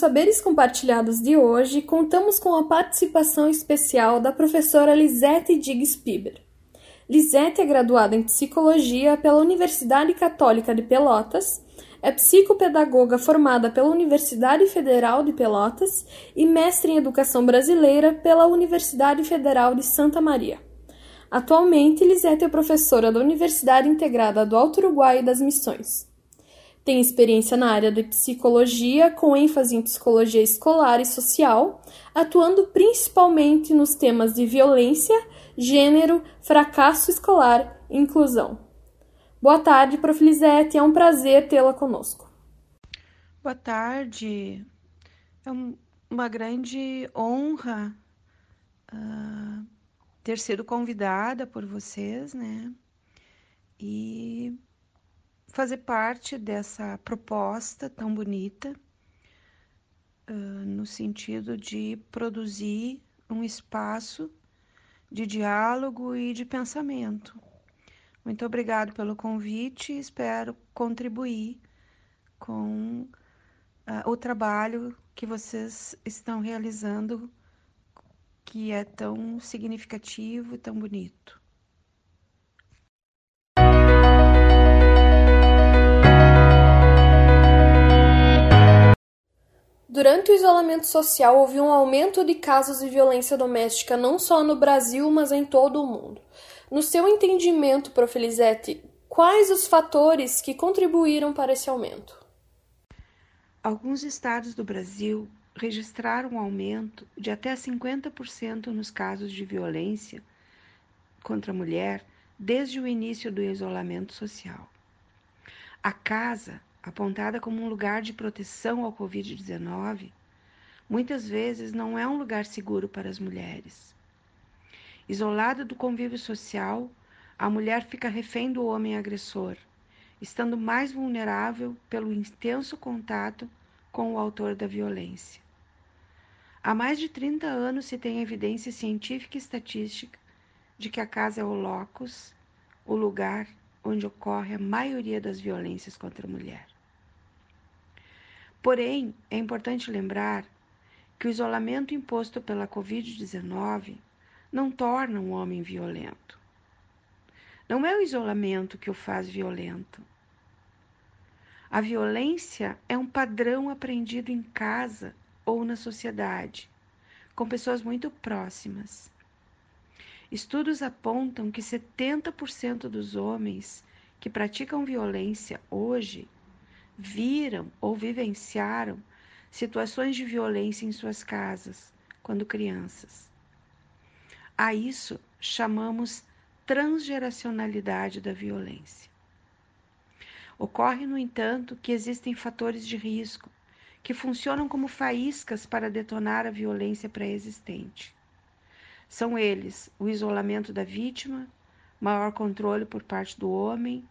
Saberes Compartilhados de hoje, contamos com a participação especial da professora Lisete Diggs Piber. Lisete é graduada em Psicologia pela Universidade Católica de Pelotas, é psicopedagoga formada pela Universidade Federal de Pelotas e mestre em Educação Brasileira pela Universidade Federal de Santa Maria. Atualmente, Lisete é professora da Universidade Integrada do Alto Uruguai e das Missões. Tem experiência na área de psicologia, com ênfase em psicologia escolar e social, atuando principalmente nos temas de violência, gênero, fracasso escolar e inclusão. Boa tarde, Prof. Lisete, é um prazer tê-la conosco. Boa tarde, é uma grande honra uh, ter sido convidada por vocês, né? E fazer parte dessa proposta tão bonita, no sentido de produzir um espaço de diálogo e de pensamento. Muito obrigado pelo convite e espero contribuir com uh, o trabalho que vocês estão realizando, que é tão significativo e tão bonito. Durante o isolamento social, houve um aumento de casos de violência doméstica não só no Brasil, mas em todo o mundo. No seu entendimento, Prof. Elisete, quais os fatores que contribuíram para esse aumento? Alguns estados do Brasil registraram um aumento de até 50% nos casos de violência contra a mulher desde o início do isolamento social. A casa apontada como um lugar de proteção ao Covid-19, muitas vezes não é um lugar seguro para as mulheres. Isolada do convívio social, a mulher fica refém do homem agressor, estando mais vulnerável pelo intenso contato com o autor da violência. Há mais de 30 anos se tem evidência científica e estatística de que a casa é o locus, o lugar onde ocorre a maioria das violências contra a mulher. Porém, é importante lembrar que o isolamento imposto pela Covid-19 não torna um homem violento. Não é o isolamento que o faz violento. A violência é um padrão aprendido em casa ou na sociedade, com pessoas muito próximas. Estudos apontam que 70% dos homens que praticam violência hoje viram ou vivenciaram situações de violência em suas casas quando crianças. A isso chamamos transgeracionalidade da violência. Ocorre, no entanto, que existem fatores de risco que funcionam como faíscas para detonar a violência pré-existente. São eles o isolamento da vítima, maior controle por parte do homem,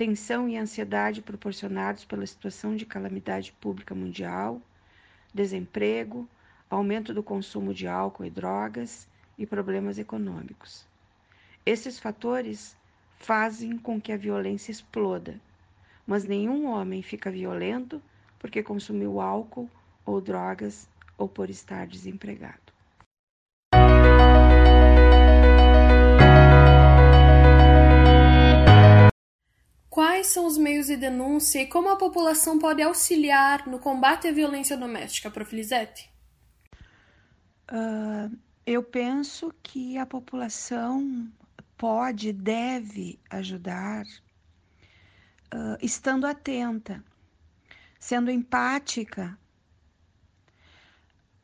tensão e ansiedade proporcionados pela situação de calamidade pública mundial, desemprego, aumento do consumo de álcool e drogas e problemas econômicos. Esses fatores fazem com que a violência exploda, mas nenhum homem fica violento porque consumiu álcool ou drogas ou por estar desempregado. Quais são os meios de denúncia e como a população pode auxiliar no combate à violência doméstica, Prof. Lisete? Uh, eu penso que a população pode, deve ajudar uh, estando atenta, sendo empática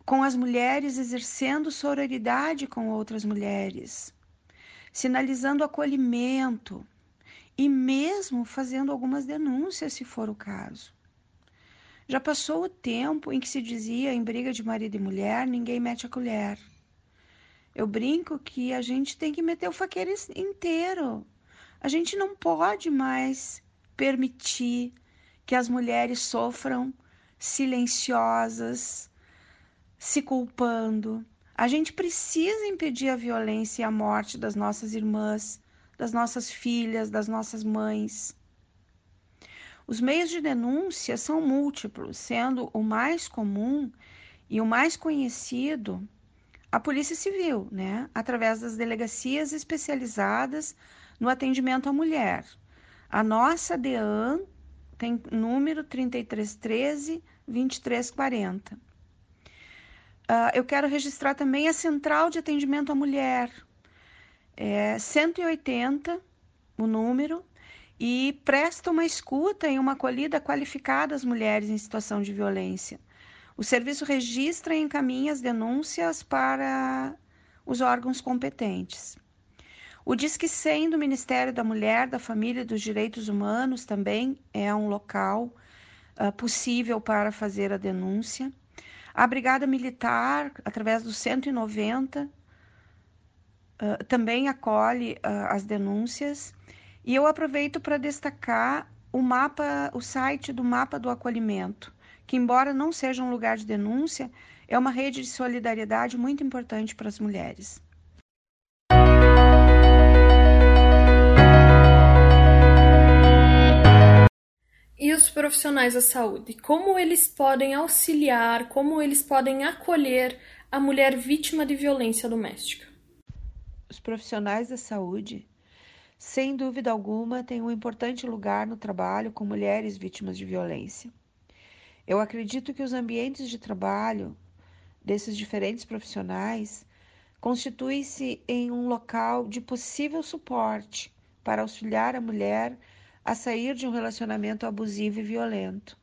com as mulheres, exercendo sororidade com outras mulheres, sinalizando acolhimento e mesmo fazendo algumas denúncias, se for o caso. Já passou o tempo em que se dizia em briga de marido e mulher, ninguém mete a colher. Eu brinco que a gente tem que meter o faqueiro inteiro. A gente não pode mais permitir que as mulheres sofram silenciosas, se culpando. A gente precisa impedir a violência e a morte das nossas irmãs, das nossas filhas, das nossas mães. Os meios de denúncia são múltiplos, sendo o mais comum e o mais conhecido a Polícia Civil, né? Através das delegacias especializadas no atendimento à mulher. A nossa DEAN tem número 3313 2340. Uh, eu quero registrar também a Central de Atendimento à Mulher, é 180 o número, e presta uma escuta e uma acolhida qualificada às mulheres em situação de violência. O serviço registra e encaminha as denúncias para os órgãos competentes. O Disque 100 do Ministério da Mulher, da Família e dos Direitos Humanos também é um local uh, possível para fazer a denúncia. A Brigada Militar, através do 190, uh, também acolhe uh, as denúncias. E eu aproveito para destacar o mapa, o site do Mapa do Acolhimento, que embora não seja um lugar de denúncia, é uma rede de solidariedade muito importante para as mulheres. E os profissionais da saúde, como eles podem auxiliar, como eles podem acolher a mulher vítima de violência doméstica? Profissionais da saúde, sem dúvida alguma, têm um importante lugar no trabalho com mulheres vítimas de violência. Eu acredito que os ambientes de trabalho desses diferentes profissionais constituem-se em um local de possível suporte para auxiliar a mulher a sair de um relacionamento abusivo e violento.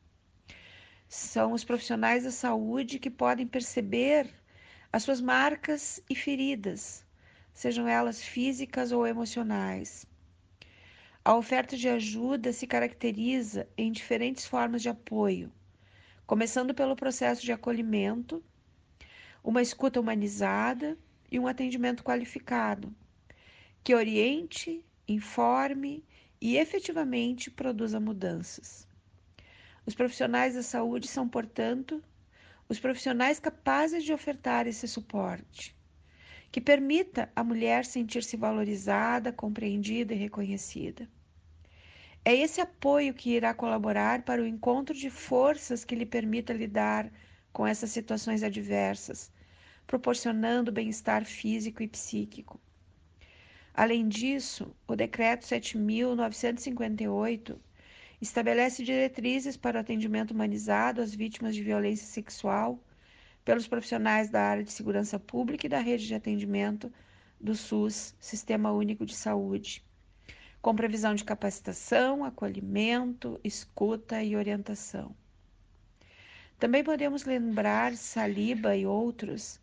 São os profissionais da saúde que podem perceber as suas marcas e feridas, sejam elas físicas ou emocionais. A oferta de ajuda se caracteriza em diferentes formas de apoio, começando pelo processo de acolhimento, uma escuta humanizada e um atendimento qualificado, que oriente, informe e efetivamente produza mudanças. Os profissionais da saúde são, portanto, os profissionais capazes de ofertar esse suporte, que permita a mulher sentir-se valorizada, compreendida e reconhecida. É esse apoio que irá colaborar para o encontro de forças que lhe permita lidar com essas situações adversas, proporcionando bem-estar físico e psíquico. Além disso, o Decreto 7.958 estabelece diretrizes para o atendimento humanizado às vítimas de violência sexual pelos profissionais da área de segurança pública e da rede de atendimento do SUS, Sistema Único de Saúde, com previsão de capacitação, acolhimento, escuta e orientação. Também podemos lembrar Saliba e outros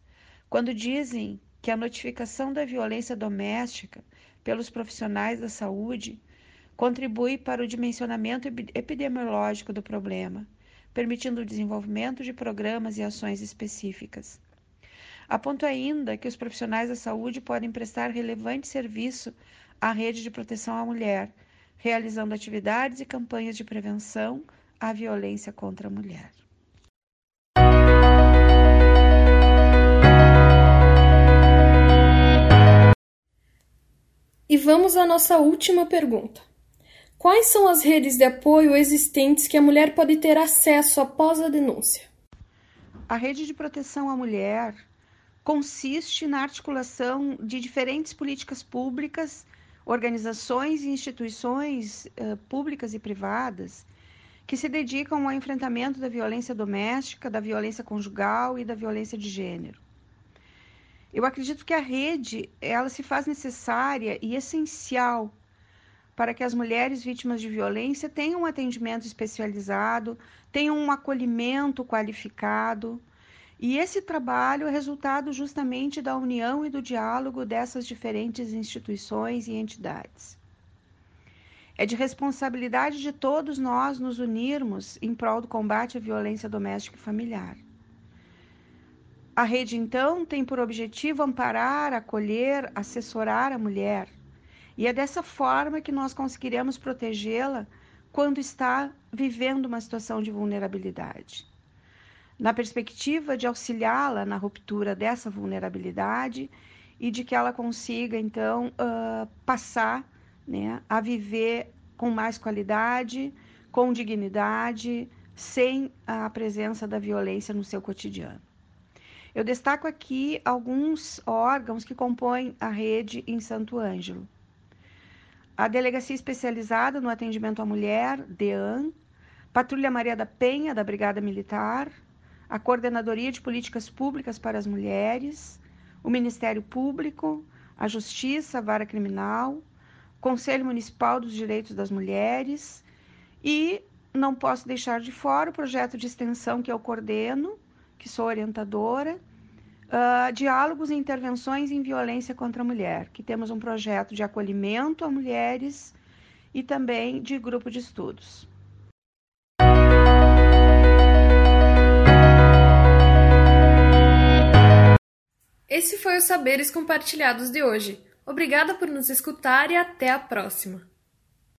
quando dizem que a notificação da violência doméstica pelos profissionais da saúde contribui para o dimensionamento epidemiológico do problema, permitindo o desenvolvimento de programas e ações específicas. Aponto ainda que os profissionais da saúde podem prestar relevante serviço à rede de proteção à mulher, realizando atividades e campanhas de prevenção à violência contra a mulher. E vamos à nossa última pergunta. Quais são as redes de apoio existentes que a mulher pode ter acesso após a denúncia? A rede de proteção à mulher consiste na articulação de diferentes políticas públicas, organizações e instituições uh, públicas e privadas que se dedicam ao enfrentamento da violência doméstica, da violência conjugal e da violência de gênero. Eu acredito que a rede ela se faz necessária e essencial para que as mulheres vítimas de violência tenham um atendimento especializado, tenham um acolhimento qualificado. E esse trabalho é resultado justamente da união e do diálogo dessas diferentes instituições e entidades. É de responsabilidade de todos nós nos unirmos em prol do combate à violência doméstica e familiar. A rede, então, tem por objetivo amparar, acolher, assessorar a mulher. E é dessa forma que nós conseguiremos protegê-la quando está vivendo uma situação de vulnerabilidade. Na perspectiva de auxiliá-la na ruptura dessa vulnerabilidade e de que ela consiga, então, uh, passar né, a viver com mais qualidade, com dignidade, sem a presença da violência no seu cotidiano. Eu destaco aqui alguns órgãos que compõem a rede em Santo Ângelo. A Delegacia Especializada no Atendimento à Mulher, DEAN, Patrulha Maria da Penha, da Brigada Militar, a Coordenadoria de Políticas Públicas para as Mulheres, o Ministério Público, a Justiça, a Vara Criminal, Conselho Municipal dos Direitos das Mulheres e não posso deixar de fora o projeto de extensão que eu coordeno, que sou orientadora, uh, diálogos e intervenções em violência contra a mulher, que temos um projeto de acolhimento a mulheres e também de grupo de estudos. Esse foi o Saberes Compartilhados de hoje. Obrigada por nos escutar e até a próxima!